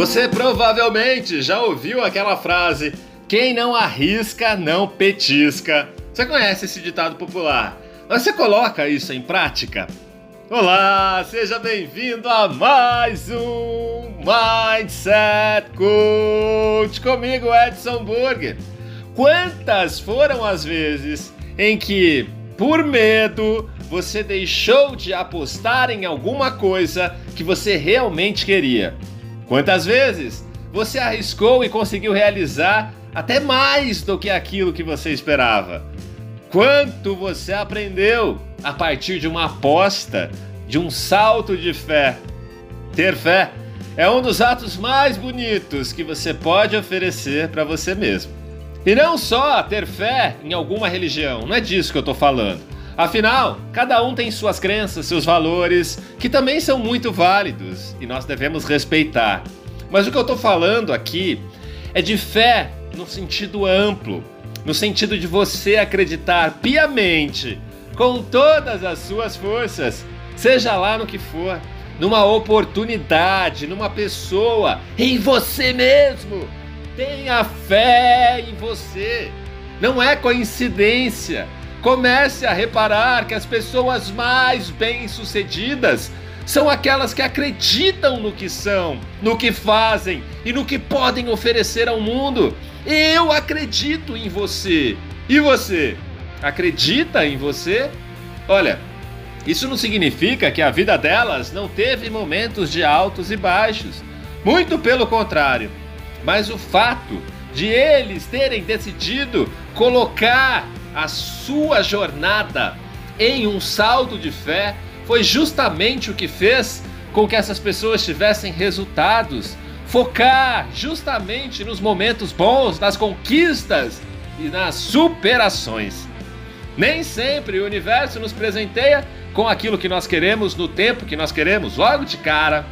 Você provavelmente já ouviu aquela frase: quem não arrisca, não petisca. Você conhece esse ditado popular? Mas você coloca isso em prática? Olá, seja bem-vindo a mais um Mindset Coach comigo, Edson Burger. Quantas foram as vezes em que, por medo, você deixou de apostar em alguma coisa que você realmente queria? Quantas vezes você arriscou e conseguiu realizar até mais do que aquilo que você esperava? Quanto você aprendeu a partir de uma aposta, de um salto de fé? Ter fé é um dos atos mais bonitos que você pode oferecer para você mesmo. E não só ter fé em alguma religião, não é disso que eu estou falando. Afinal, cada um tem suas crenças, seus valores, que também são muito válidos e nós devemos respeitar. Mas o que eu estou falando aqui é de fé no sentido amplo, no sentido de você acreditar piamente, com todas as suas forças, seja lá no que for, numa oportunidade, numa pessoa, em você mesmo. Tenha fé em você. Não é coincidência Comece a reparar que as pessoas mais bem-sucedidas são aquelas que acreditam no que são, no que fazem e no que podem oferecer ao mundo. Eu acredito em você. E você? Acredita em você? Olha, isso não significa que a vida delas não teve momentos de altos e baixos. Muito pelo contrário. Mas o fato de eles terem decidido colocar a sua jornada em um salto de fé foi justamente o que fez com que essas pessoas tivessem resultados. Focar justamente nos momentos bons, nas conquistas e nas superações. Nem sempre o universo nos presenteia com aquilo que nós queremos no tempo que nós queremos, logo de cara.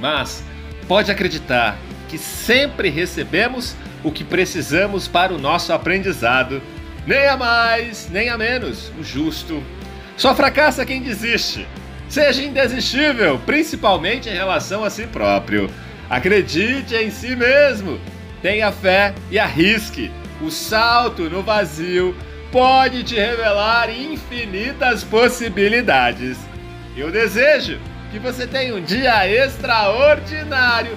Mas pode acreditar que sempre recebemos o que precisamos para o nosso aprendizado nem a mais, nem a menos, o justo. Só fracassa quem desiste. Seja indesistível, principalmente em relação a si próprio. Acredite em si mesmo. Tenha fé e arrisque. O salto no vazio pode te revelar infinitas possibilidades. Eu desejo que você tenha um dia extraordinário